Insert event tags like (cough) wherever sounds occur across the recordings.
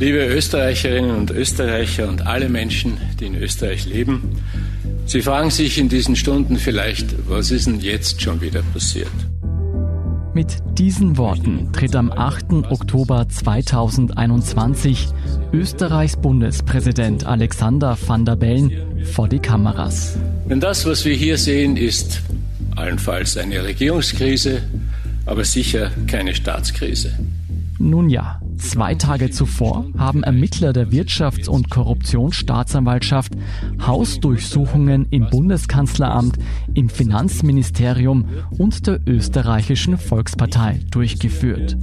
Liebe Österreicherinnen und Österreicher und alle Menschen, die in Österreich leben, Sie fragen sich in diesen Stunden vielleicht, was ist denn jetzt schon wieder passiert? Mit diesen Worten tritt am 8. Oktober 2021 Österreichs Bundespräsident Alexander van der Bellen vor die Kameras. Denn das, was wir hier sehen, ist allenfalls eine Regierungskrise, aber sicher keine Staatskrise. Nun ja, Zwei Tage zuvor haben Ermittler der Wirtschafts- und Korruptionsstaatsanwaltschaft Hausdurchsuchungen im Bundeskanzleramt, im Finanzministerium und der österreichischen Volkspartei durchgeführt.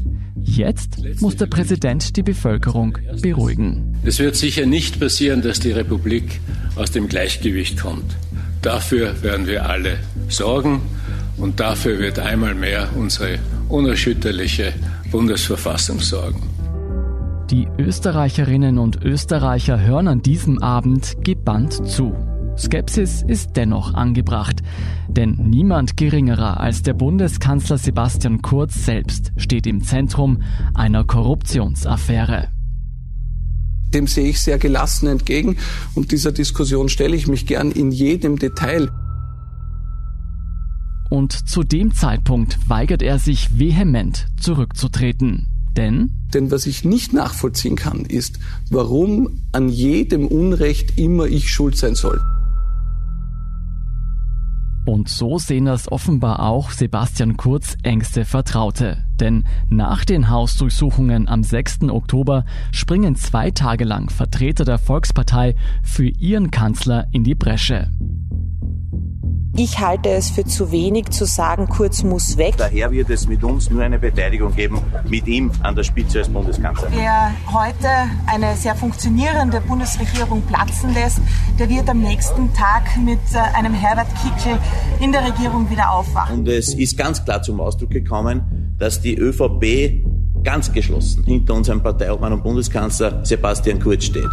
Jetzt muss der Präsident die Bevölkerung beruhigen. Es wird sicher nicht passieren, dass die Republik aus dem Gleichgewicht kommt. Dafür werden wir alle sorgen und dafür wird einmal mehr unsere unerschütterliche Bundesverfassung sorgen. Die Österreicherinnen und Österreicher hören an diesem Abend gebannt zu. Skepsis ist dennoch angebracht, denn niemand geringerer als der Bundeskanzler Sebastian Kurz selbst steht im Zentrum einer Korruptionsaffäre. Dem sehe ich sehr gelassen entgegen und dieser Diskussion stelle ich mich gern in jedem Detail. Und zu dem Zeitpunkt weigert er sich vehement zurückzutreten. Denn? Denn was ich nicht nachvollziehen kann, ist, warum an jedem Unrecht immer ich schuld sein soll. Und so sehen das offenbar auch Sebastian Kurz engste Vertraute. Denn nach den Hausdurchsuchungen am 6. Oktober springen zwei Tage lang Vertreter der Volkspartei für ihren Kanzler in die Bresche. Ich halte es für zu wenig zu sagen, Kurz muss weg. Daher wird es mit uns nur eine Beteiligung geben, mit ihm an der Spitze als Bundeskanzler. Wer heute eine sehr funktionierende Bundesregierung platzen lässt, der wird am nächsten Tag mit äh, einem Herbert Kickl in der Regierung wieder aufwachen. Und es ist ganz klar zum Ausdruck gekommen, dass die ÖVP ganz geschlossen hinter unserem Parteiobmann und Bundeskanzler Sebastian Kurz steht.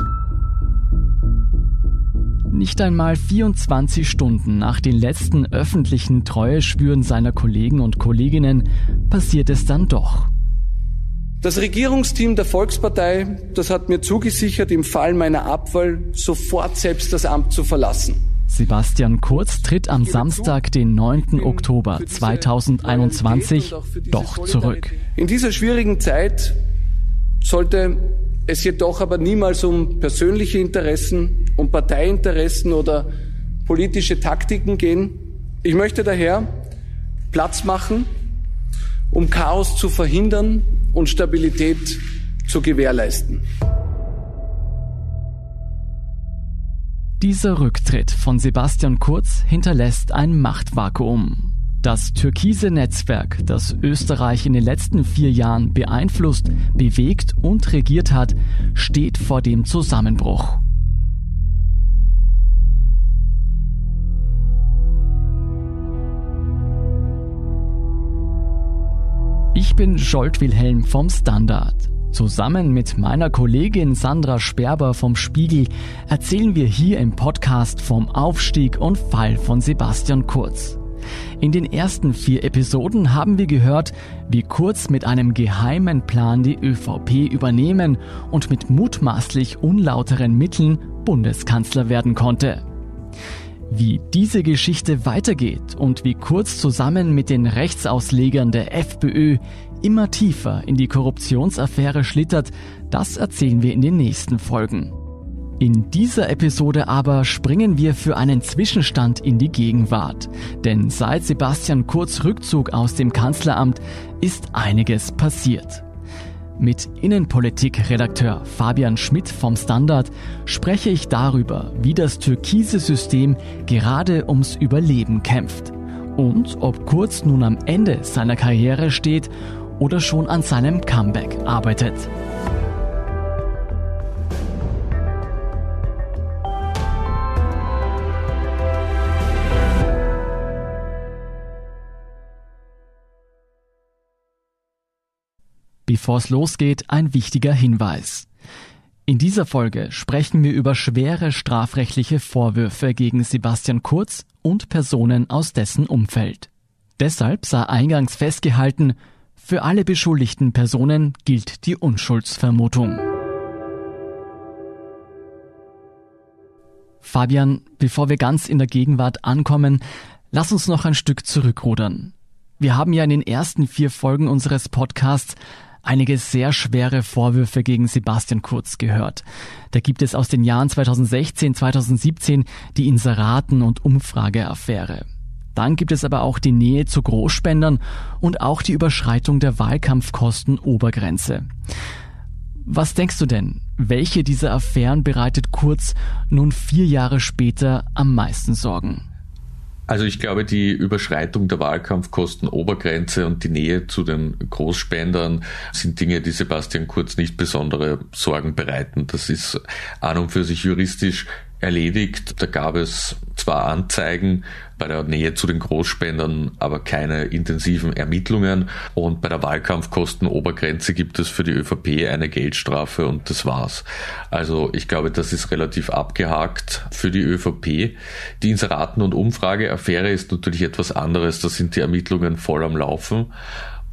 Nicht einmal 24 Stunden nach den letzten öffentlichen Treueschwüren seiner Kollegen und Kolleginnen passiert es dann doch. Das Regierungsteam der Volkspartei, das hat mir zugesichert, im Fall meiner Abwahl sofort selbst das Amt zu verlassen. Sebastian Kurz tritt am Samstag, den 9. Oktober 2021, doch zurück. In dieser schwierigen Zeit sollte es jedoch aber niemals um persönliche Interessen, um Parteiinteressen oder politische Taktiken gehen. Ich möchte daher Platz machen, um Chaos zu verhindern und Stabilität zu gewährleisten. Dieser Rücktritt von Sebastian Kurz hinterlässt ein Machtvakuum. Das türkise Netzwerk, das Österreich in den letzten vier Jahren beeinflusst, bewegt und regiert hat, steht vor dem Zusammenbruch. Ich bin Scholt Wilhelm vom Standard. Zusammen mit meiner Kollegin Sandra Sperber vom Spiegel erzählen wir hier im Podcast vom Aufstieg und Fall von Sebastian Kurz. In den ersten vier Episoden haben wir gehört, wie Kurz mit einem geheimen Plan die ÖVP übernehmen und mit mutmaßlich unlauteren Mitteln Bundeskanzler werden konnte. Wie diese Geschichte weitergeht und wie Kurz zusammen mit den Rechtsauslegern der FPÖ immer tiefer in die Korruptionsaffäre schlittert, das erzählen wir in den nächsten Folgen. In dieser Episode aber springen wir für einen Zwischenstand in die Gegenwart. Denn seit Sebastian Kurz Rückzug aus dem Kanzleramt ist einiges passiert. Mit Innenpolitik-Redakteur Fabian Schmidt vom Standard spreche ich darüber, wie das türkise System gerade ums Überleben kämpft und ob Kurz nun am Ende seiner Karriere steht oder schon an seinem Comeback arbeitet. bevor es losgeht, ein wichtiger Hinweis. In dieser Folge sprechen wir über schwere strafrechtliche Vorwürfe gegen Sebastian Kurz und Personen aus dessen Umfeld. Deshalb sei eingangs festgehalten, für alle beschuldigten Personen gilt die Unschuldsvermutung. Fabian, bevor wir ganz in der Gegenwart ankommen, lass uns noch ein Stück zurückrudern. Wir haben ja in den ersten vier Folgen unseres Podcasts einige sehr schwere Vorwürfe gegen Sebastian Kurz gehört. Da gibt es aus den Jahren 2016, 2017 die Inseraten- und Umfrageaffäre. Dann gibt es aber auch die Nähe zu Großspendern und auch die Überschreitung der Wahlkampfkostenobergrenze. Was denkst du denn? Welche dieser Affären bereitet Kurz nun vier Jahre später am meisten Sorgen? Also ich glaube, die Überschreitung der Wahlkampfkostenobergrenze und die Nähe zu den Großspendern sind Dinge, die Sebastian Kurz nicht besondere Sorgen bereiten. Das ist an und für sich juristisch erledigt. Da gab es zwar Anzeigen bei der Nähe zu den Großspendern, aber keine intensiven Ermittlungen. Und bei der Wahlkampfkostenobergrenze gibt es für die ÖVP eine Geldstrafe und das war's. Also ich glaube, das ist relativ abgehakt für die ÖVP. Die Inseraten- und Umfrageaffäre ist natürlich etwas anderes. Da sind die Ermittlungen voll am Laufen.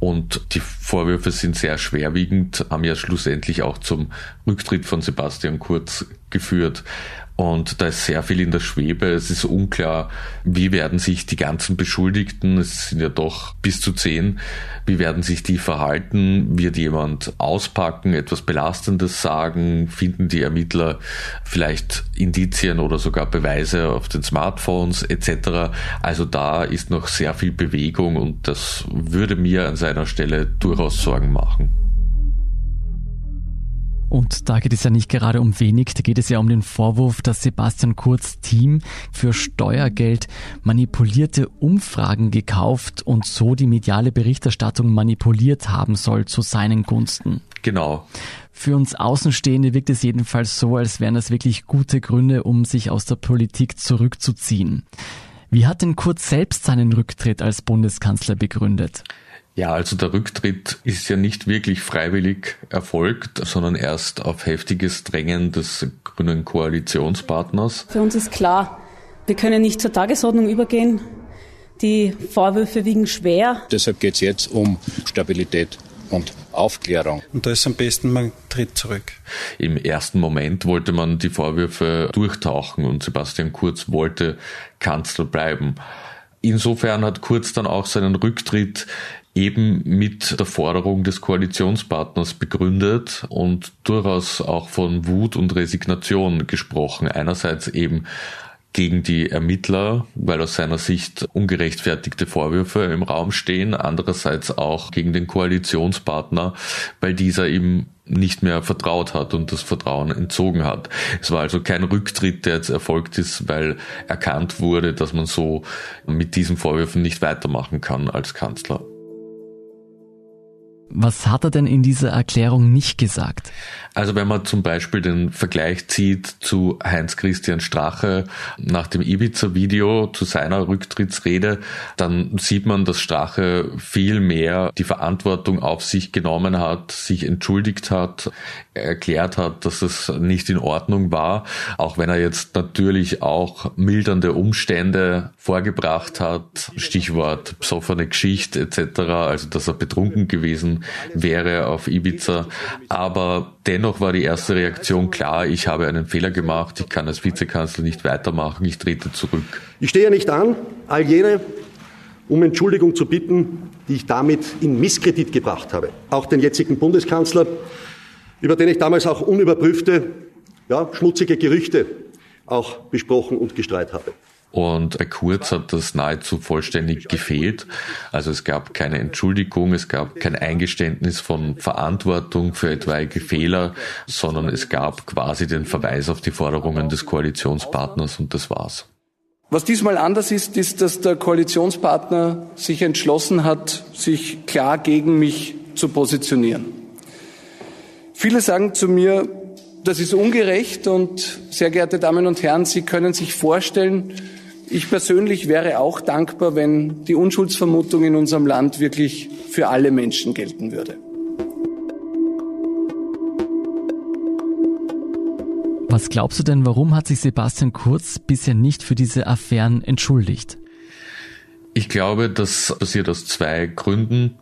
Und die Vorwürfe sind sehr schwerwiegend, haben ja schlussendlich auch zum Rücktritt von Sebastian Kurz geführt. Und da ist sehr viel in der Schwebe. Es ist unklar, wie werden sich die ganzen Beschuldigten, es sind ja doch bis zu zehn, wie werden sich die verhalten? Wird jemand auspacken, etwas Belastendes sagen? Finden die Ermittler vielleicht Indizien oder sogar Beweise auf den Smartphones etc.? Also da ist noch sehr viel Bewegung und das würde mir an seiner Stelle durchaus Sorgen machen. Und da geht es ja nicht gerade um wenig, da geht es ja um den Vorwurf, dass Sebastian Kurz Team für Steuergeld manipulierte Umfragen gekauft und so die mediale Berichterstattung manipuliert haben soll zu seinen Gunsten. Genau. Für uns Außenstehende wirkt es jedenfalls so, als wären das wirklich gute Gründe, um sich aus der Politik zurückzuziehen. Wie hat denn Kurz selbst seinen Rücktritt als Bundeskanzler begründet? Ja, also der Rücktritt ist ja nicht wirklich freiwillig erfolgt, sondern erst auf heftiges Drängen des grünen Koalitionspartners. Für uns ist klar, wir können nicht zur Tagesordnung übergehen. Die Vorwürfe wiegen schwer. Deshalb geht es jetzt um Stabilität und Aufklärung. Und da ist am besten, man tritt zurück. Im ersten Moment wollte man die Vorwürfe durchtauchen und Sebastian Kurz wollte Kanzler bleiben. Insofern hat Kurz dann auch seinen Rücktritt eben mit der Forderung des Koalitionspartners begründet und durchaus auch von Wut und Resignation gesprochen. Einerseits eben gegen die Ermittler, weil aus seiner Sicht ungerechtfertigte Vorwürfe im Raum stehen, andererseits auch gegen den Koalitionspartner, weil dieser ihm nicht mehr vertraut hat und das Vertrauen entzogen hat. Es war also kein Rücktritt, der jetzt erfolgt ist, weil erkannt wurde, dass man so mit diesen Vorwürfen nicht weitermachen kann als Kanzler. Was hat er denn in dieser Erklärung nicht gesagt? Also wenn man zum Beispiel den Vergleich zieht zu Heinz-Christian Strache nach dem Ibiza-Video, zu seiner Rücktrittsrede, dann sieht man, dass Strache viel mehr die Verantwortung auf sich genommen hat, sich entschuldigt hat, erklärt hat, dass es nicht in Ordnung war, auch wenn er jetzt natürlich auch mildernde Umstände vorgebracht hat, Stichwort besoffene Geschichte etc., also dass er betrunken gewesen wäre auf Ibiza, aber dennoch war die erste Reaktion klar, ich habe einen Fehler gemacht, ich kann als Vizekanzler nicht weitermachen, ich trete zurück. Ich stehe nicht an, all jene um Entschuldigung zu bitten, die ich damit in Misskredit gebracht habe. Auch den jetzigen Bundeskanzler, über den ich damals auch unüberprüfte, ja, schmutzige Gerüchte auch besprochen und gestreut habe. Und Kurz hat das nahezu vollständig gefehlt. Also es gab keine Entschuldigung, es gab kein Eingeständnis von Verantwortung für etwaige Fehler, sondern es gab quasi den Verweis auf die Forderungen des Koalitionspartners und das war's. Was diesmal anders ist, ist, dass der Koalitionspartner sich entschlossen hat, sich klar gegen mich zu positionieren. Viele sagen zu mir, das ist ungerecht und sehr geehrte Damen und Herren, Sie können sich vorstellen, ich persönlich wäre auch dankbar, wenn die Unschuldsvermutung in unserem Land wirklich für alle Menschen gelten würde. Was glaubst du denn, warum hat sich Sebastian Kurz bisher nicht für diese Affären entschuldigt? Ich glaube, das passiert aus zwei Gründen.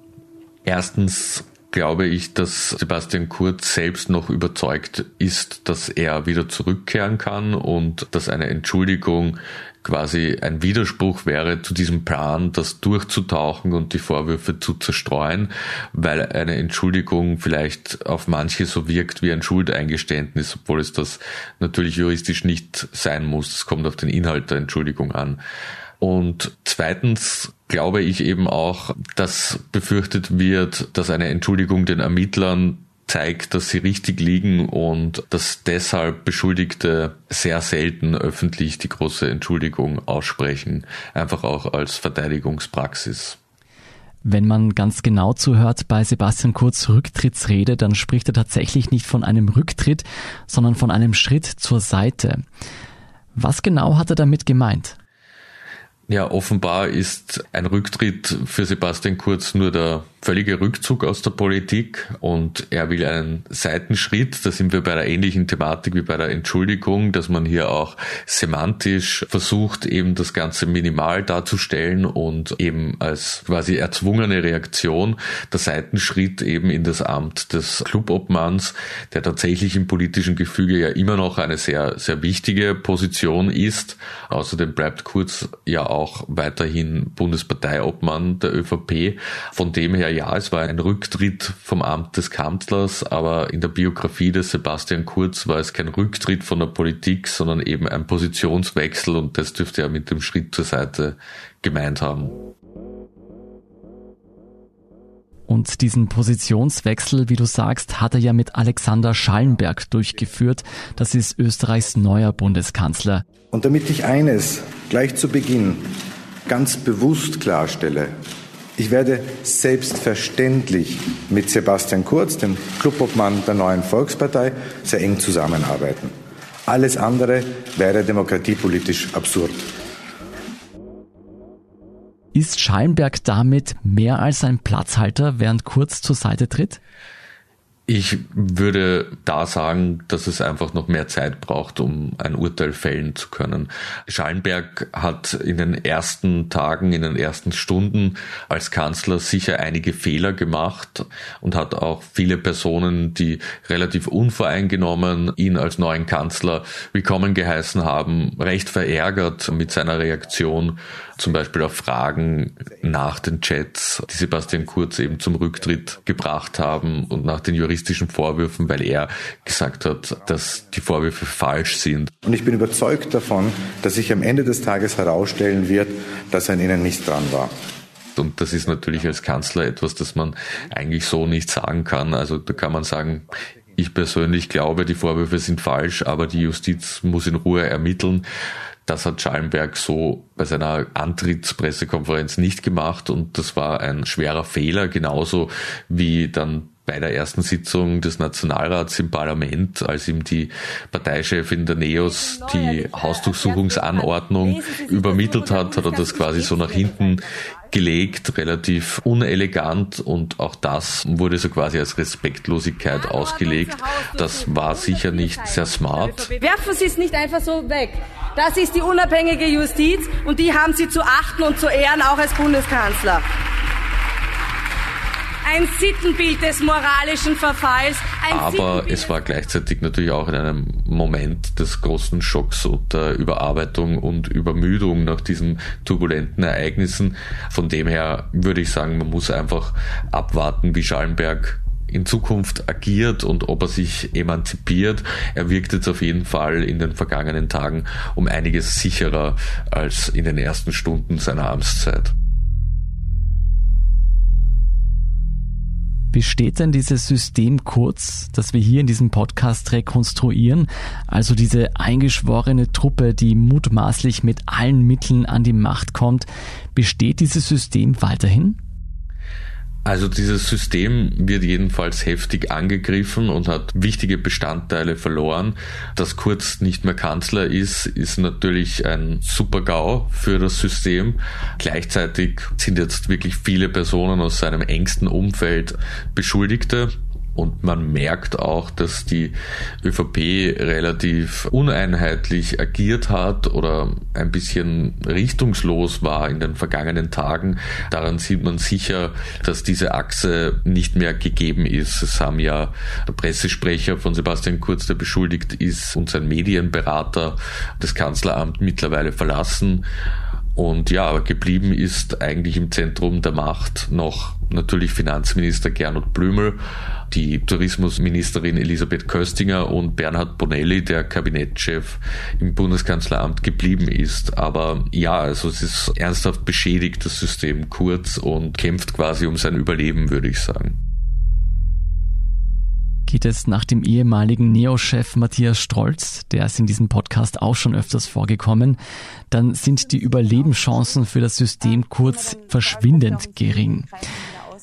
Erstens glaube ich, dass Sebastian Kurz selbst noch überzeugt ist, dass er wieder zurückkehren kann und dass eine Entschuldigung quasi ein Widerspruch wäre zu diesem Plan, das durchzutauchen und die Vorwürfe zu zerstreuen, weil eine Entschuldigung vielleicht auf manche so wirkt wie ein Schuldeingeständnis, obwohl es das natürlich juristisch nicht sein muss. Es kommt auf den Inhalt der Entschuldigung an. Und zweitens glaube ich eben auch, dass befürchtet wird, dass eine Entschuldigung den Ermittlern zeigt, dass sie richtig liegen und dass deshalb Beschuldigte sehr selten öffentlich die große Entschuldigung aussprechen, einfach auch als Verteidigungspraxis. Wenn man ganz genau zuhört bei Sebastian Kurz Rücktrittsrede, dann spricht er tatsächlich nicht von einem Rücktritt, sondern von einem Schritt zur Seite. Was genau hat er damit gemeint? Ja, offenbar ist ein Rücktritt für Sebastian Kurz nur der völliger Rückzug aus der Politik und er will einen Seitenschritt. Da sind wir bei der ähnlichen Thematik wie bei der Entschuldigung, dass man hier auch semantisch versucht, eben das Ganze minimal darzustellen und eben als quasi erzwungene Reaktion der Seitenschritt eben in das Amt des Clubobmanns, der tatsächlich im politischen Gefüge ja immer noch eine sehr, sehr wichtige Position ist. Außerdem bleibt Kurz ja auch weiterhin Bundesparteiobmann der ÖVP. Von dem her ja, es war ein Rücktritt vom Amt des Kanzlers, aber in der Biografie des Sebastian Kurz war es kein Rücktritt von der Politik, sondern eben ein Positionswechsel und das dürfte er mit dem Schritt zur Seite gemeint haben. Und diesen Positionswechsel, wie du sagst, hat er ja mit Alexander Schallenberg durchgeführt. Das ist Österreichs neuer Bundeskanzler. Und damit ich eines gleich zu Beginn ganz bewusst klarstelle, ich werde selbstverständlich mit Sebastian Kurz, dem Clubobmann der neuen Volkspartei, sehr eng zusammenarbeiten. Alles andere wäre demokratiepolitisch absurd. Ist Schallenberg damit mehr als ein Platzhalter, während Kurz zur Seite tritt? Ich würde da sagen, dass es einfach noch mehr Zeit braucht, um ein Urteil fällen zu können. Schallenberg hat in den ersten Tagen, in den ersten Stunden als Kanzler sicher einige Fehler gemacht und hat auch viele Personen, die relativ unvoreingenommen ihn als neuen Kanzler willkommen geheißen haben, recht verärgert mit seiner Reaktion zum Beispiel auf Fragen nach den Chats, die Sebastian Kurz eben zum Rücktritt gebracht haben und nach den juristischen Vorwürfen, weil er gesagt hat, dass die Vorwürfe falsch sind. Und ich bin überzeugt davon, dass sich am Ende des Tages herausstellen wird, dass er an ihnen nicht dran war. Und das ist natürlich als Kanzler etwas, das man eigentlich so nicht sagen kann. Also da kann man sagen, ich persönlich glaube, die Vorwürfe sind falsch, aber die Justiz muss in Ruhe ermitteln. Das hat Schallenberg so bei seiner Antrittspressekonferenz nicht gemacht und das war ein schwerer Fehler, genauso wie dann bei der ersten Sitzung des Nationalrats im Parlament, als ihm die Parteichefin der NEOS die Hausdurchsuchungsanordnung übermittelt hat, hat er das quasi so nach hinten gelegt, relativ unelegant und auch das wurde so quasi als Respektlosigkeit ausgelegt. Das war sicher nicht sehr smart. Werfen Sie es nicht einfach so weg. Das ist die unabhängige Justiz und die haben Sie zu achten und zu ehren, auch als Bundeskanzler ein Sittenbild des moralischen Verfalls. Aber es war gleichzeitig natürlich auch in einem Moment des großen Schocks und der Überarbeitung und Übermüdung nach diesen turbulenten Ereignissen. Von dem her würde ich sagen, man muss einfach abwarten, wie Schallenberg in Zukunft agiert und ob er sich emanzipiert. Er wirkt jetzt auf jeden Fall in den vergangenen Tagen um einiges sicherer als in den ersten Stunden seiner Amtszeit. Besteht denn dieses System kurz, das wir hier in diesem Podcast rekonstruieren, also diese eingeschworene Truppe, die mutmaßlich mit allen Mitteln an die Macht kommt, besteht dieses System weiterhin? Also dieses System wird jedenfalls heftig angegriffen und hat wichtige Bestandteile verloren. Dass Kurz nicht mehr Kanzler ist, ist natürlich ein super GAU für das System. Gleichzeitig sind jetzt wirklich viele Personen aus seinem engsten Umfeld Beschuldigte Und man merkt auch, dass die ÖVP relativ uneinheitlich agiert hat oder ein bisschen richtungslos war in den vergangenen Tagen. Daran sieht man sicher, dass diese Achse nicht mehr gegeben ist. Es haben ja der Pressesprecher von Sebastian Kurz, der beschuldigt ist, und sein Medienberater das Kanzleramt mittlerweile verlassen. Und ja, geblieben ist eigentlich im Zentrum der Macht noch natürlich Finanzminister Gernot Blümel, die Tourismusministerin Elisabeth Köstinger und Bernhard Bonelli, der Kabinettschef im Bundeskanzleramt geblieben ist. Aber ja, also es ist ernsthaft beschädigt, das System Kurz und kämpft quasi um sein Überleben, würde ich sagen geht es nach dem ehemaligen Neo-Chef Matthias Strolz, der ist in diesem Podcast auch schon öfters vorgekommen, dann sind die Überlebenschancen für das System kurz verschwindend gering.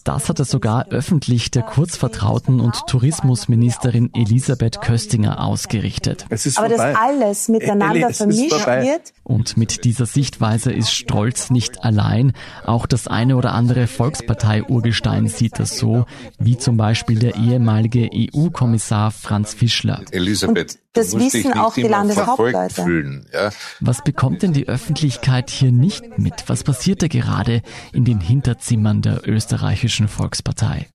Das hatte sogar öffentlich der Kurzvertrauten und Tourismusministerin Elisabeth Köstinger ausgerichtet. Aber dass alles miteinander vermischt wird. Und mit dieser Sichtweise ist Strolz nicht allein. Auch das eine oder andere Volkspartei-Urgestein sieht das so, wie zum Beispiel der ehemalige EU-Kommissar Franz Fischler. Elisabeth, das wissen auch die Landeshauptleute. Fühlen, ja? Was bekommt denn die Öffentlichkeit hier nicht mit? Was passiert da gerade in den Hinterzimmern der österreichischen Volkspartei?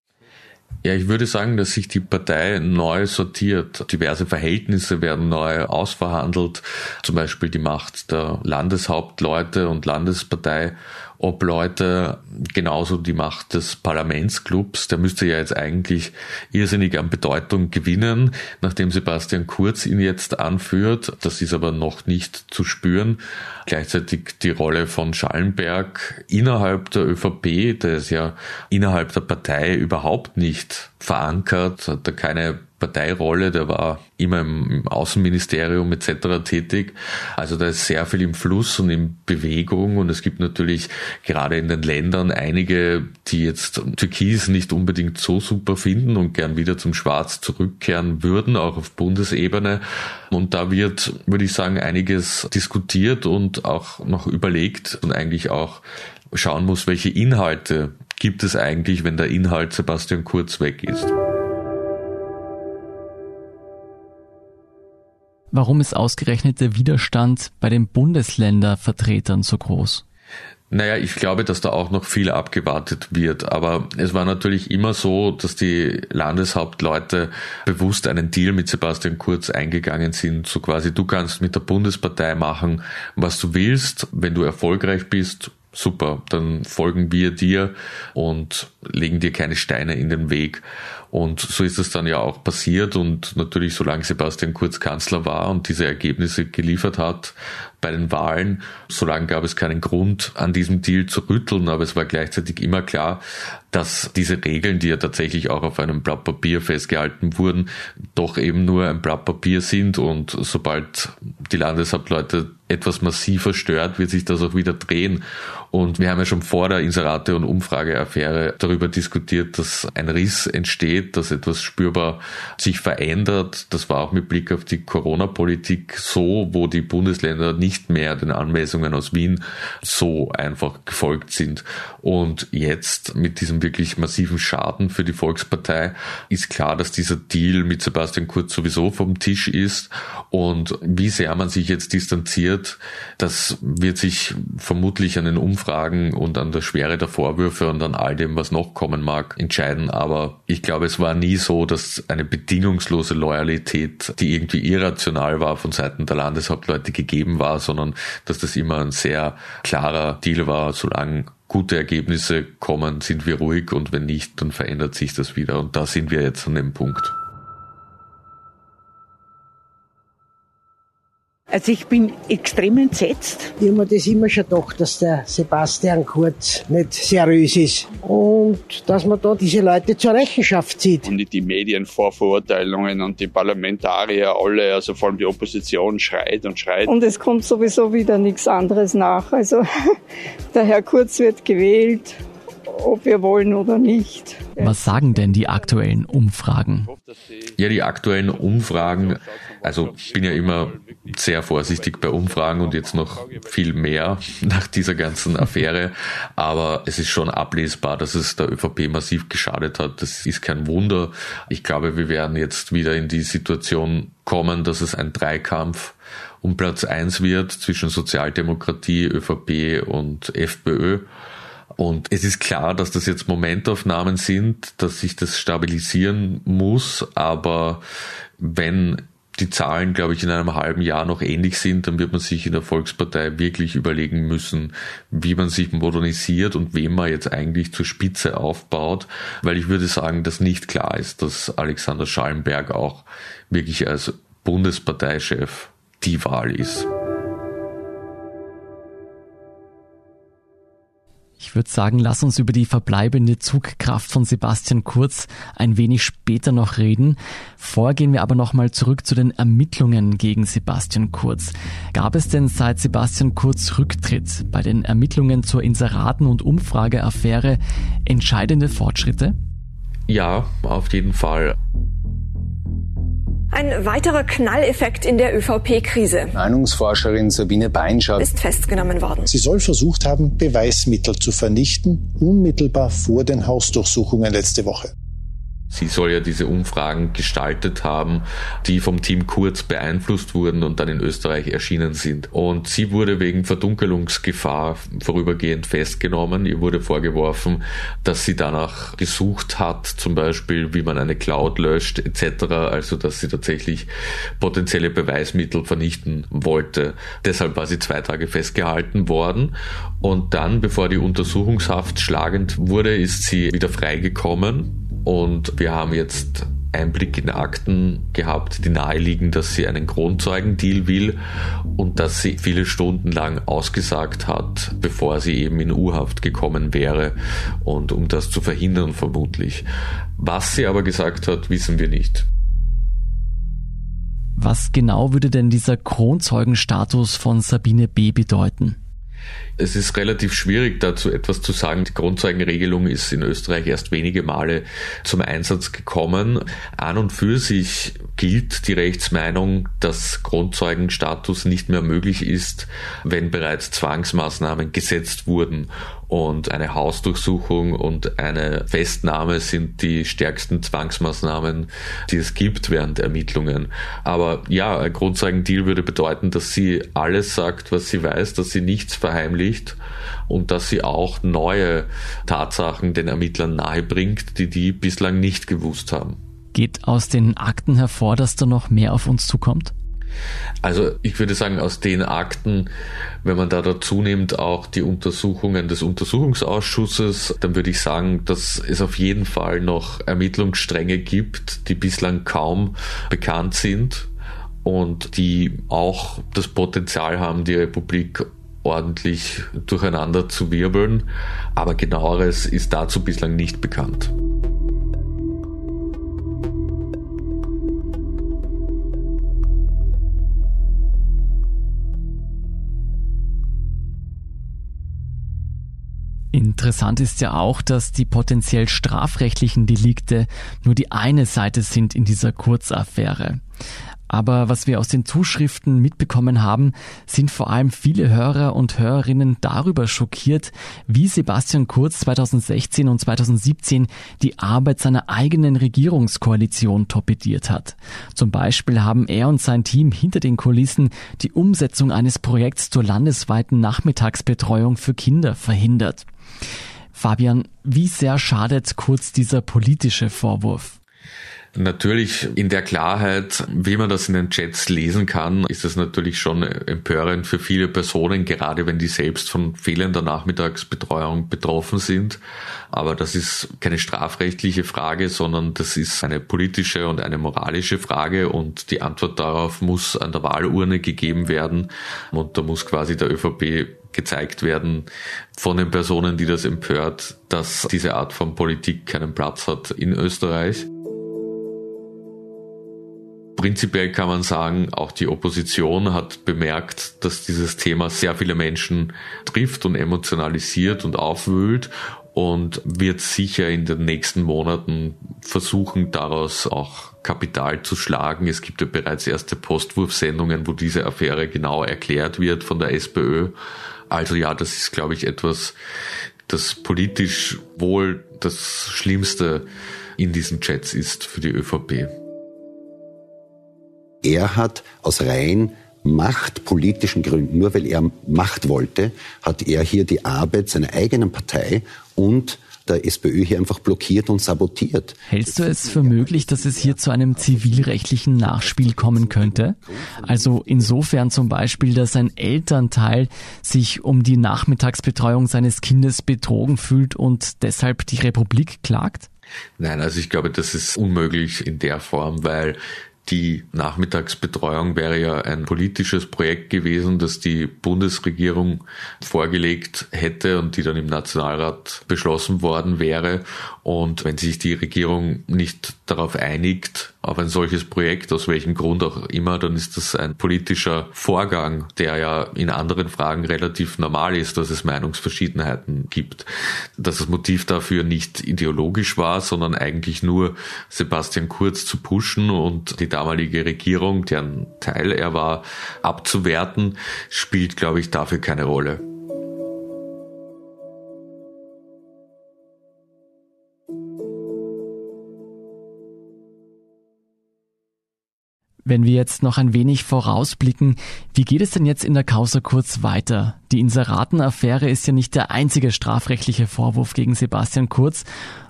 Ja, ich würde sagen, dass sich die Partei neu sortiert. Diverse Verhältnisse werden neu ausverhandelt. Zum Beispiel die Macht der Landeshauptleute und Landespartei ob Leute genauso die Macht des Parlamentsclubs, der müsste ja jetzt eigentlich irrsinnig an Bedeutung gewinnen, nachdem Sebastian Kurz ihn jetzt anführt. Das ist aber noch nicht zu spüren. Gleichzeitig die Rolle von Schallenberg innerhalb der ÖVP, der ist ja innerhalb der Partei überhaupt nicht verankert, hat da keine Parteirolle, der war immer im Außenministerium etc. tätig. Also da ist sehr viel im Fluss und in Bewegung und es gibt natürlich gerade in den Ländern einige, die jetzt Türkis nicht unbedingt so super finden und gern wieder zum Schwarz zurückkehren würden, auch auf Bundesebene. Und da wird, würde ich sagen, einiges diskutiert und auch noch überlegt und eigentlich auch schauen muss, welche Inhalte gibt es eigentlich, wenn der Inhalt Sebastian Kurz weg ist. Warum ist ausgerechnet der Widerstand bei den Bundesländervertretern so groß? Naja, ich glaube, dass da auch noch viel abgewartet wird. Aber es war natürlich immer so, dass die Landeshauptleute bewusst einen Deal mit Sebastian Kurz eingegangen sind. So quasi, du kannst mit der Bundespartei machen, was du willst. Wenn du erfolgreich bist, super, dann folgen wir dir und legen dir keine Steine in den Weg. Und so ist es dann ja auch passiert. Und natürlich, solange Sebastian Kurz Kanzler war und diese Ergebnisse geliefert hat bei den Wahlen, solange gab es keinen Grund, an diesem Deal zu rütteln. Aber es war gleichzeitig immer klar, dass diese Regeln, die ja tatsächlich auch auf einem Blatt Papier festgehalten wurden, doch eben nur ein Blatt Papier sind. Und sobald die Landeshauptleute etwas massiver stört, wird sich das auch wieder drehen. Und wir haben ja schon vor der Inserate- und Umfrageaffäre darüber diskutiert, dass ein Riss entsteht, dass etwas spürbar sich verändert. Das war auch mit Blick auf die Corona-Politik so, wo die Bundesländer nicht mehr den Anweisungen aus Wien so einfach gefolgt sind. Und jetzt mit diesem wirklich massiven Schaden für die Volkspartei ist klar, dass dieser Deal mit Sebastian Kurz sowieso vom Tisch ist. Und wie sehr man sich jetzt distanziert, das wird sich vermutlich an den Umfragen und an der Schwere der Vorwürfe und an all dem, was noch kommen mag, entscheiden. Aber ich glaube, es war nie so, dass eine bedingungslose Loyalität, die irgendwie irrational war, von Seiten der Landeshauptleute gegeben war, sondern dass das immer ein sehr klarer Deal war, solange gute Ergebnisse kommen, sind wir ruhig und wenn nicht, dann verändert sich das wieder. Und da sind wir jetzt an dem Punkt. Also ich bin extrem entsetzt. Ich habe mir das immer schon gedacht, dass der Sebastian Kurz nicht seriös ist. Und dass man da diese Leute zur Rechenschaft zieht. Und die Medienvorverurteilungen und die Parlamentarier alle, also vor allem die Opposition schreit und schreit. Und es kommt sowieso wieder nichts anderes nach. Also (laughs) der Herr Kurz wird gewählt ob wir wollen oder nicht. Was sagen denn die aktuellen Umfragen? Ja, die aktuellen Umfragen, also ich bin ja immer sehr vorsichtig bei Umfragen und jetzt noch viel mehr nach dieser ganzen Affäre, aber es ist schon ablesbar, dass es der ÖVP massiv geschadet hat. Das ist kein Wunder. Ich glaube, wir werden jetzt wieder in die Situation kommen, dass es ein Dreikampf um Platz eins wird zwischen Sozialdemokratie, ÖVP und FPÖ. Und es ist klar, dass das jetzt Momentaufnahmen sind, dass sich das stabilisieren muss. Aber wenn die Zahlen, glaube ich, in einem halben Jahr noch ähnlich sind, dann wird man sich in der Volkspartei wirklich überlegen müssen, wie man sich modernisiert und wem man jetzt eigentlich zur Spitze aufbaut, weil ich würde sagen, dass nicht klar ist, dass Alexander Schallenberg auch wirklich als Bundesparteichef die Wahl ist. Ich würde sagen, lass uns über die verbleibende Zugkraft von Sebastian Kurz ein wenig später noch reden. Vorher gehen wir aber nochmal zurück zu den Ermittlungen gegen Sebastian Kurz. Gab es denn seit Sebastian Kurz Rücktritt bei den Ermittlungen zur Inseraten- und Umfrageaffäre entscheidende Fortschritte? Ja, auf jeden Fall. Ein weiterer Knalleffekt in der ÖVP-Krise. Meinungsforscherin Sabine Beinschau ist festgenommen worden. Sie soll versucht haben, Beweismittel zu vernichten, unmittelbar vor den Hausdurchsuchungen letzte Woche. Sie soll ja diese Umfragen gestaltet haben, die vom Team Kurz beeinflusst wurden und dann in Österreich erschienen sind. Und sie wurde wegen Verdunkelungsgefahr vorübergehend festgenommen. Ihr wurde vorgeworfen, dass sie danach gesucht hat, zum Beispiel, wie man eine Cloud löscht etc. Also, dass sie tatsächlich potenzielle Beweismittel vernichten wollte. Deshalb war sie zwei Tage festgehalten worden. Und dann, bevor die Untersuchungshaft schlagend wurde, ist sie wieder freigekommen und wir haben jetzt Einblick in Akten gehabt, die naheliegen, dass sie einen Kronzeugendeal will und dass sie viele Stunden lang ausgesagt hat, bevor sie eben in U-Haft gekommen wäre und um das zu verhindern vermutlich. Was sie aber gesagt hat, wissen wir nicht. Was genau würde denn dieser Kronzeugenstatus von Sabine B bedeuten? Es ist relativ schwierig dazu etwas zu sagen. Die Grundzeugenregelung ist in Österreich erst wenige Male zum Einsatz gekommen. An und für sich gilt die Rechtsmeinung, dass Grundzeugenstatus nicht mehr möglich ist, wenn bereits Zwangsmaßnahmen gesetzt wurden und eine Hausdurchsuchung und eine Festnahme sind die stärksten Zwangsmaßnahmen, die es gibt während Ermittlungen. Aber ja, ein Grundzeugendeal würde bedeuten, dass sie alles sagt, was sie weiß, dass sie nichts verheimlicht und dass sie auch neue Tatsachen den Ermittlern nahebringt, die die bislang nicht gewusst haben. Geht aus den Akten hervor, dass da noch mehr auf uns zukommt? Also ich würde sagen, aus den Akten, wenn man da dazu nimmt, auch die Untersuchungen des Untersuchungsausschusses, dann würde ich sagen, dass es auf jeden Fall noch Ermittlungsstränge gibt, die bislang kaum bekannt sind und die auch das Potenzial haben, die Republik ordentlich durcheinander zu wirbeln. Aber genaueres ist dazu bislang nicht bekannt. Interessant ist ja auch, dass die potenziell strafrechtlichen Delikte nur die eine Seite sind in dieser Kurzaffäre. Aber was wir aus den Zuschriften mitbekommen haben, sind vor allem viele Hörer und Hörerinnen darüber schockiert, wie Sebastian Kurz 2016 und 2017 die Arbeit seiner eigenen Regierungskoalition torpediert hat. Zum Beispiel haben er und sein Team hinter den Kulissen die Umsetzung eines Projekts zur landesweiten Nachmittagsbetreuung für Kinder verhindert. Fabian, wie sehr schadet Kurz dieser politische Vorwurf? Natürlich in der Klarheit, wie man das in den Chats lesen kann, ist das natürlich schon empörend für viele Personen, gerade wenn die selbst von fehlender Nachmittagsbetreuung betroffen sind. Aber das ist keine strafrechtliche Frage, sondern das ist eine politische und eine moralische Frage und die Antwort darauf muss an der Wahlurne gegeben werden und da muss quasi der ÖVP gezeigt werden von den Personen, die das empört, dass diese Art von Politik keinen Platz hat in Österreich. Prinzipiell kann man sagen, auch die Opposition hat bemerkt, dass dieses Thema sehr viele Menschen trifft und emotionalisiert und aufwühlt. und wird sicher in den nächsten Monaten versuchen, daraus auch Kapital zu schlagen. Es gibt ja bereits erste Postwurfsendungen, wo diese Affäre genau erklärt wird von der SPÖ. Also ja, das ist, glaube ich, etwas, das politisch wohl das Schlimmste in diesen Chats ist für die ÖVP. Er hat aus rein machtpolitischen Gründen, nur weil er Macht wollte, hat er hier die Arbeit seiner eigenen Partei und der SPÖ hier einfach blockiert und sabotiert. Hältst du es für möglich, dass es hier zu einem zivilrechtlichen Nachspiel kommen könnte? Also insofern zum Beispiel, dass ein Elternteil sich um die Nachmittagsbetreuung seines Kindes betrogen fühlt und deshalb die Republik klagt? Nein, also ich glaube, das ist unmöglich in der Form, weil die Nachmittagsbetreuung wäre ja ein politisches Projekt gewesen, das die Bundesregierung vorgelegt hätte und die dann im Nationalrat beschlossen worden wäre. Und wenn sich die Regierung nicht darauf einigt, auf ein solches Projekt, aus welchem Grund auch immer, dann ist das ein politischer Vorgang, der ja in anderen Fragen relativ normal ist, dass es Meinungsverschiedenheiten gibt. Dass das Motiv dafür nicht ideologisch war, sondern eigentlich nur Sebastian Kurz zu pushen und die damalige Regierung, deren Teil er war, abzuwerten, spielt, glaube ich, dafür keine Rolle. Wenn wir jetzt noch ein wenig vorausblicken, wie geht es denn jetzt in der Causa Kurz weiter? Die Inseratenaffäre ist ja nicht der einzige strafrechtliche Vorwurf gegen Sebastian Kurz.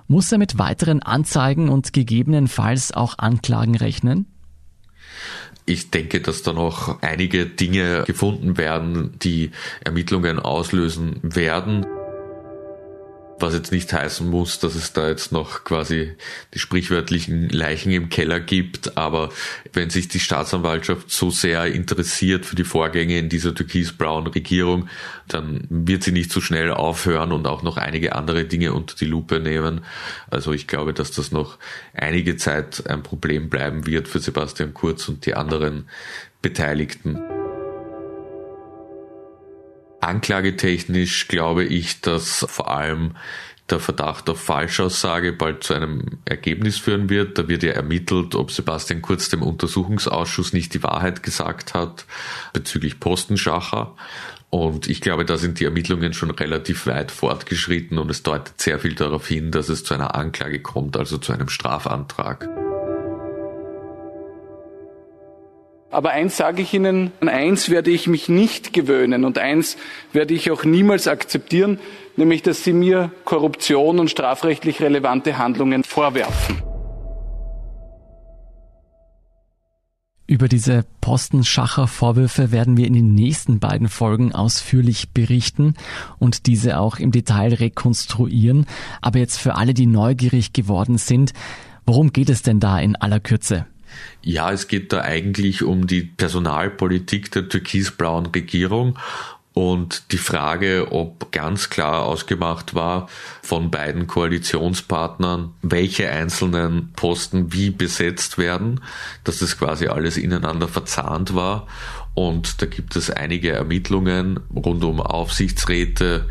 Muss er mit weiteren Anzeigen und gegebenenfalls auch Anklagen rechnen? Ich denke, dass da noch einige Dinge gefunden werden, die Ermittlungen auslösen werden was jetzt nicht heißen muss, dass es da jetzt noch quasi die sprichwörtlichen Leichen im Keller gibt, aber wenn sich die Staatsanwaltschaft so sehr interessiert für die Vorgänge in dieser türkis-blauen Regierung, dann wird sie nicht so schnell aufhören und auch noch einige andere Dinge unter die Lupe nehmen. Also ich glaube, dass das noch einige Zeit ein Problem bleiben wird für Sebastian Kurz und die anderen Beteiligten. Anklagetechnisch glaube ich, dass vor allem der Verdacht auf Falschaussage bald zu einem Ergebnis führen wird. Da wird ja ermittelt, ob Sebastian Kurz dem Untersuchungsausschuss nicht die Wahrheit gesagt hat bezüglich Postenschacher. Und ich glaube, da sind die Ermittlungen schon relativ weit fortgeschritten und es deutet sehr viel darauf hin, dass es zu einer Anklage kommt, also zu einem Strafantrag. Aber eins sage ich Ihnen, an eins werde ich mich nicht gewöhnen und eins werde ich auch niemals akzeptieren, nämlich dass Sie mir Korruption und strafrechtlich relevante Handlungen vorwerfen. Über diese Postenschacher-Vorwürfe werden wir in den nächsten beiden Folgen ausführlich berichten und diese auch im Detail rekonstruieren. Aber jetzt für alle, die neugierig geworden sind, worum geht es denn da in aller Kürze? Ja, es geht da eigentlich um die Personalpolitik der türkisblauen Regierung und die Frage, ob ganz klar ausgemacht war von beiden Koalitionspartnern, welche einzelnen Posten wie besetzt werden, dass das quasi alles ineinander verzahnt war. Und da gibt es einige Ermittlungen rund um Aufsichtsräte,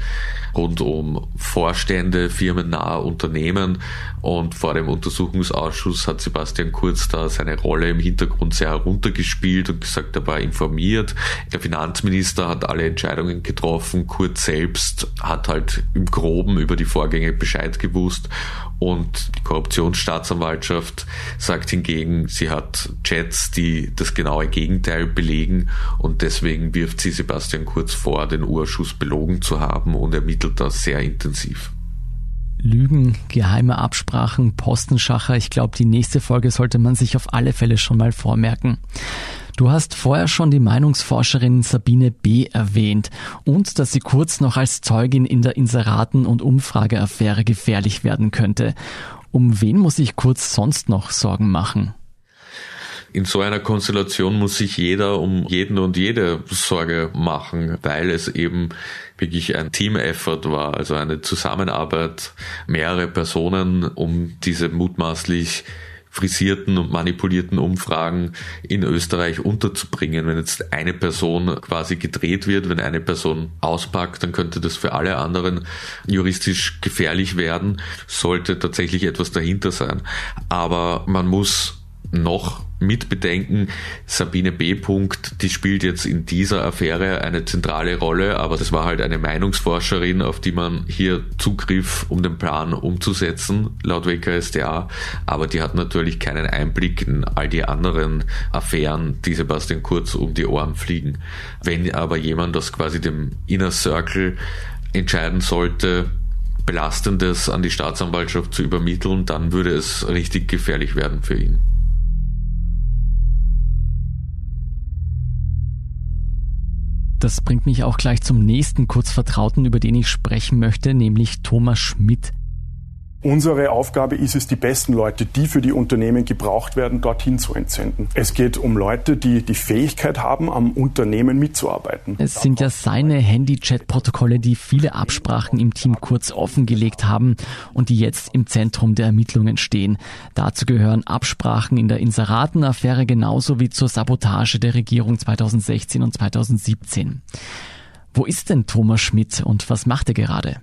rund um Vorstände, firmennahe Unternehmen. Und vor dem Untersuchungsausschuss hat Sebastian Kurz da seine Rolle im Hintergrund sehr heruntergespielt und gesagt, er war informiert. Der Finanzminister hat alle Entscheidungen getroffen. Kurz selbst hat halt im Groben über die Vorgänge Bescheid gewusst. Und die Korruptionsstaatsanwaltschaft sagt hingegen, sie hat Chats, die das genaue Gegenteil belegen und deswegen wirft sie Sebastian Kurz vor, den Urschuss belogen zu haben und ermittelt das sehr intensiv. Lügen, geheime Absprachen, Postenschacher. Ich glaube, die nächste Folge sollte man sich auf alle Fälle schon mal vormerken. Du hast vorher schon die Meinungsforscherin Sabine B. erwähnt und dass sie kurz noch als Zeugin in der Inseraten- und Umfrageaffäre gefährlich werden könnte. Um wen muss ich kurz sonst noch Sorgen machen? In so einer Konstellation muss sich jeder um jeden und jede Sorge machen, weil es eben wirklich ein Team-Effort war, also eine Zusammenarbeit, mehrere Personen, um diese mutmaßlich frisierten und manipulierten Umfragen in Österreich unterzubringen. Wenn jetzt eine Person quasi gedreht wird, wenn eine Person auspackt, dann könnte das für alle anderen juristisch gefährlich werden, sollte tatsächlich etwas dahinter sein. Aber man muss noch mit bedenken, Sabine B. Punkt, die spielt jetzt in dieser Affäre eine zentrale Rolle, aber das war halt eine Meinungsforscherin, auf die man hier Zugriff, um den Plan umzusetzen, laut WKSDA, aber die hat natürlich keinen Einblick in all die anderen Affären, die Sebastian Kurz um die Ohren fliegen. Wenn aber jemand aus quasi dem Inner Circle entscheiden sollte, Belastendes an die Staatsanwaltschaft zu übermitteln, dann würde es richtig gefährlich werden für ihn. Das bringt mich auch gleich zum nächsten Kurzvertrauten, über den ich sprechen möchte, nämlich Thomas Schmidt. Unsere Aufgabe ist es, die besten Leute, die für die Unternehmen gebraucht werden, dorthin zu entsenden. Es geht um Leute, die die Fähigkeit haben, am Unternehmen mitzuarbeiten. Es sind ja seine Handy-Chat-Protokolle, die viele Absprachen im Team kurz offengelegt haben und die jetzt im Zentrum der Ermittlungen stehen. Dazu gehören Absprachen in der Inseraten-Affäre genauso wie zur Sabotage der Regierung 2016 und 2017. Wo ist denn Thomas Schmidt und was macht er gerade?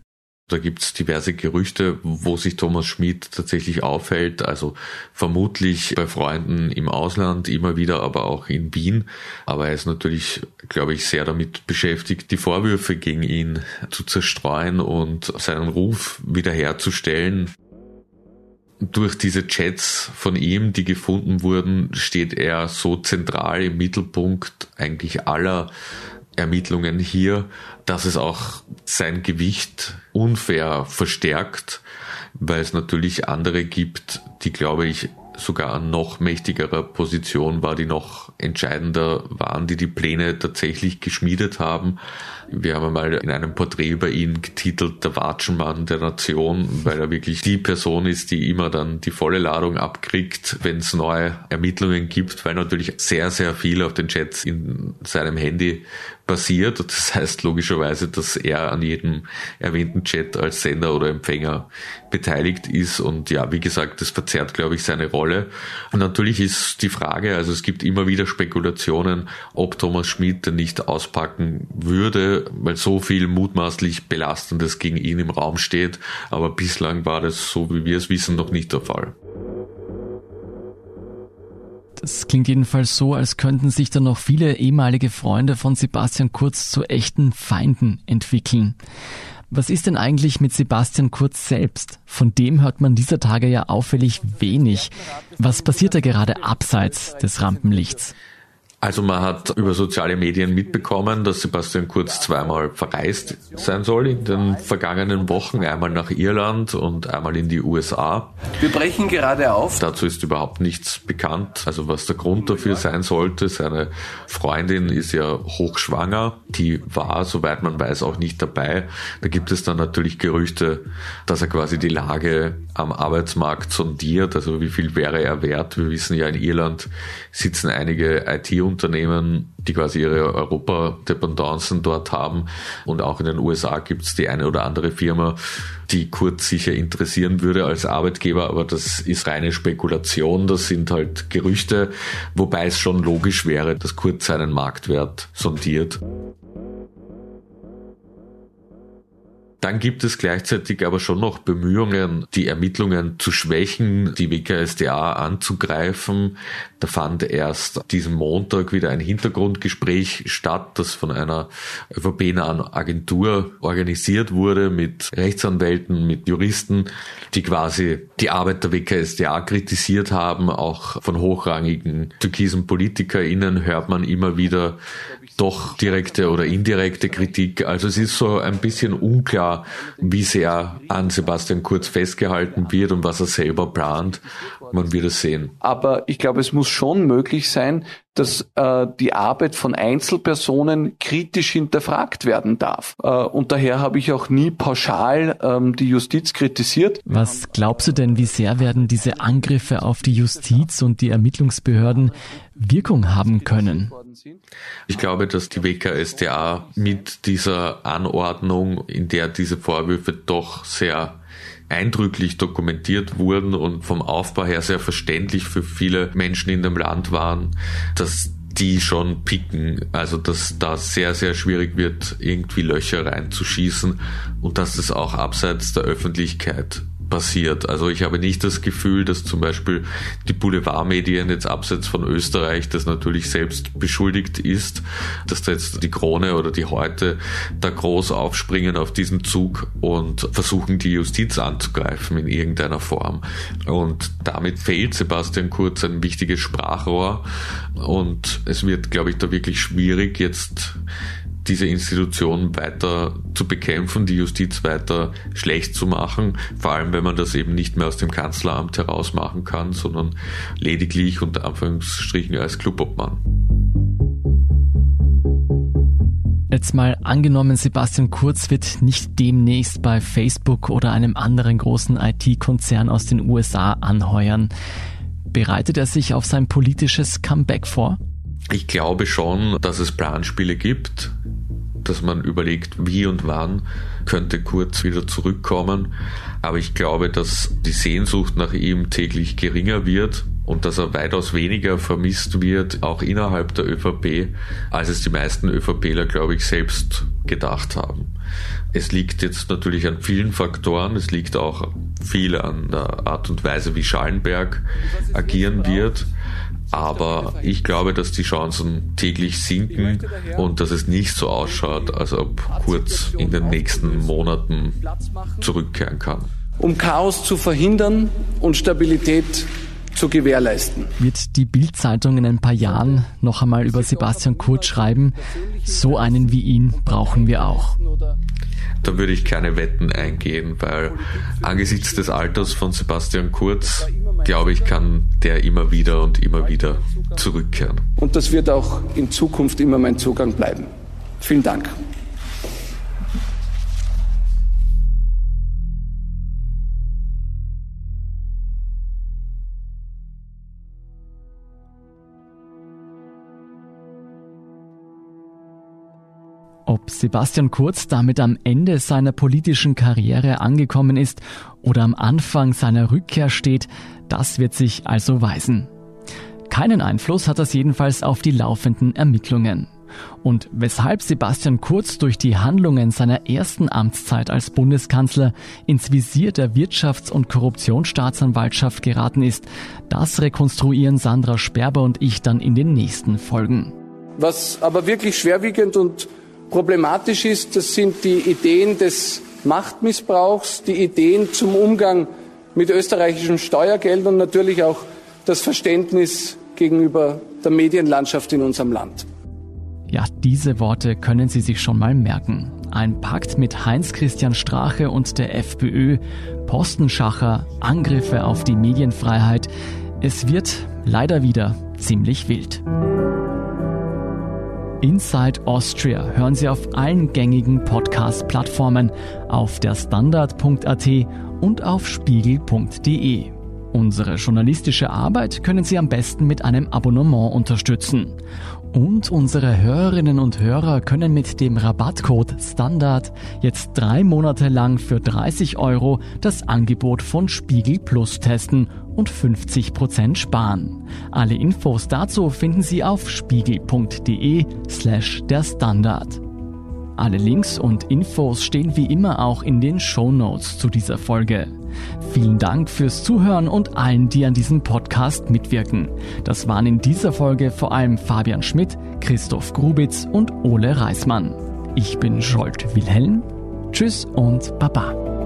Da gibt's diverse Gerüchte, wo sich Thomas Schmid tatsächlich aufhält. Also vermutlich bei Freunden im Ausland, immer wieder, aber auch in Wien. Aber er ist natürlich, glaube ich, sehr damit beschäftigt, die Vorwürfe gegen ihn zu zerstreuen und seinen Ruf wiederherzustellen. Durch diese Chats von ihm, die gefunden wurden, steht er so zentral im Mittelpunkt eigentlich aller Ermittlungen hier, dass es auch sein Gewicht unfair verstärkt, weil es natürlich andere gibt, die, glaube ich, sogar an noch mächtigerer Position war, die noch entscheidender waren, die die Pläne tatsächlich geschmiedet haben. Wir haben einmal in einem Porträt über ihn getitelt, der Watschenmann der Nation, weil er wirklich die Person ist, die immer dann die volle Ladung abkriegt, wenn es neue Ermittlungen gibt, weil natürlich sehr, sehr viel auf den Chats in seinem Handy basiert. Das heißt logischerweise, dass er an jedem erwähnten Chat als Sender oder Empfänger beteiligt ist. Und ja, wie gesagt, das verzerrt, glaube ich, seine Rolle. Und natürlich ist die Frage, also es gibt immer wieder Spekulationen, ob Thomas Schmidt denn nicht auspacken würde, weil so viel mutmaßlich Belastendes gegen ihn im Raum steht. Aber bislang war das, so wie wir es wissen, noch nicht der Fall. Das klingt jedenfalls so, als könnten sich dann noch viele ehemalige Freunde von Sebastian Kurz zu echten Feinden entwickeln. Was ist denn eigentlich mit Sebastian Kurz selbst? Von dem hört man dieser Tage ja auffällig wenig. Was passiert da gerade abseits des Rampenlichts? Also man hat über soziale Medien mitbekommen, dass Sebastian Kurz zweimal verreist sein soll in den vergangenen Wochen, einmal nach Irland und einmal in die USA. Wir brechen gerade auf. Dazu ist überhaupt nichts bekannt, also was der Grund dafür sein sollte. Seine Freundin ist ja hochschwanger, die war, soweit man weiß, auch nicht dabei. Da gibt es dann natürlich Gerüchte, dass er quasi die Lage am Arbeitsmarkt sondiert, also wie viel wäre er wert. Wir wissen ja, in Irland sitzen einige IT- Unternehmen, die quasi ihre Europa-Dependancen dort haben. Und auch in den USA gibt es die eine oder andere Firma, die Kurz sicher interessieren würde als Arbeitgeber, aber das ist reine Spekulation, das sind halt Gerüchte, wobei es schon logisch wäre, dass Kurz seinen Marktwert sondiert. Dann gibt es gleichzeitig aber schon noch Bemühungen, die Ermittlungen zu schwächen, die WKSDA anzugreifen. Da fand erst diesen Montag wieder ein Hintergrundgespräch statt, das von einer ÖVP-nahen Agentur organisiert wurde mit Rechtsanwälten, mit Juristen, die quasi die Arbeit der WKSDA kritisiert haben. Auch von hochrangigen türkisen PolitikerInnen hört man immer wieder doch direkte oder indirekte Kritik. Also es ist so ein bisschen unklar, wie sehr an Sebastian Kurz festgehalten wird und was er selber plant. Man wird es sehen. Aber ich glaube, es muss schon möglich sein, dass äh, die Arbeit von Einzelpersonen kritisch hinterfragt werden darf. Äh, und daher habe ich auch nie pauschal ähm, die Justiz kritisiert. Was glaubst du denn, wie sehr werden diese Angriffe auf die Justiz und die Ermittlungsbehörden Wirkung haben können? Ich glaube, dass die WKSDA mit dieser Anordnung, in der diese Vorwürfe doch sehr eindrücklich dokumentiert wurden und vom Aufbau her sehr verständlich für viele Menschen in dem Land waren, dass die schon picken, also dass da sehr, sehr schwierig wird, irgendwie Löcher reinzuschießen und dass es auch abseits der Öffentlichkeit passiert. Also ich habe nicht das Gefühl, dass zum Beispiel die Boulevardmedien jetzt abseits von Österreich, das natürlich selbst beschuldigt ist, dass da jetzt die Krone oder die Heute da groß aufspringen auf diesen Zug und versuchen, die Justiz anzugreifen in irgendeiner Form. Und damit fehlt Sebastian Kurz ein wichtiges Sprachrohr und es wird, glaube ich, da wirklich schwierig, jetzt diese Institution weiter zu bekämpfen, die Justiz weiter schlecht zu machen, vor allem wenn man das eben nicht mehr aus dem Kanzleramt heraus machen kann, sondern lediglich unter Anführungsstrichen als Clubobmann. Jetzt mal angenommen, Sebastian Kurz wird nicht demnächst bei Facebook oder einem anderen großen IT-Konzern aus den USA anheuern. Bereitet er sich auf sein politisches Comeback vor? Ich glaube schon, dass es Planspiele gibt dass man überlegt, wie und wann könnte Kurz wieder zurückkommen. Aber ich glaube, dass die Sehnsucht nach ihm täglich geringer wird und dass er weitaus weniger vermisst wird, auch innerhalb der ÖVP, als es die meisten ÖVPler, glaube ich, selbst gedacht haben. Es liegt jetzt natürlich an vielen Faktoren. Es liegt auch viel an der Art und Weise, wie Schallenberg agieren wird. Aber ich glaube, dass die Chancen täglich sinken und dass es nicht so ausschaut, als ob Kurz in den nächsten Monaten zurückkehren kann. Um Chaos zu verhindern und Stabilität zu gewährleisten. Wird die Bildzeitung in ein paar Jahren noch einmal über Sebastian Kurz schreiben? So einen wie ihn brauchen wir auch da würde ich keine Wetten eingehen, weil angesichts des Alters von Sebastian Kurz, glaube ich, kann der immer wieder und immer wieder zurückkehren. Und das wird auch in Zukunft immer mein Zugang bleiben. Vielen Dank. Sebastian Kurz damit am Ende seiner politischen Karriere angekommen ist oder am Anfang seiner Rückkehr steht, das wird sich also weisen. Keinen Einfluss hat das jedenfalls auf die laufenden Ermittlungen. Und weshalb Sebastian Kurz durch die Handlungen seiner ersten Amtszeit als Bundeskanzler ins Visier der Wirtschafts- und Korruptionsstaatsanwaltschaft geraten ist, das rekonstruieren Sandra Sperber und ich dann in den nächsten Folgen. Was aber wirklich schwerwiegend und Problematisch ist, das sind die Ideen des Machtmissbrauchs, die Ideen zum Umgang mit österreichischem Steuergeld und natürlich auch das Verständnis gegenüber der Medienlandschaft in unserem Land. Ja, diese Worte können Sie sich schon mal merken. Ein Pakt mit Heinz-Christian Strache und der FPÖ, Postenschacher, Angriffe auf die Medienfreiheit. Es wird leider wieder ziemlich wild. Inside Austria hören Sie auf allen gängigen Podcast-Plattformen, auf der Standard.at und auf spiegel.de. Unsere journalistische Arbeit können Sie am besten mit einem Abonnement unterstützen. Und unsere Hörerinnen und Hörer können mit dem Rabattcode Standard jetzt drei Monate lang für 30 Euro das Angebot von Spiegel Plus testen und 50% sparen. Alle Infos dazu finden Sie auf spiegel.de slash der Standard. Alle Links und Infos stehen wie immer auch in den Show Notes zu dieser Folge. Vielen Dank fürs Zuhören und allen, die an diesem Podcast mitwirken. Das waren in dieser Folge vor allem Fabian Schmidt, Christoph Grubitz und Ole Reismann. Ich bin Scholt Wilhelm. Tschüss und Baba.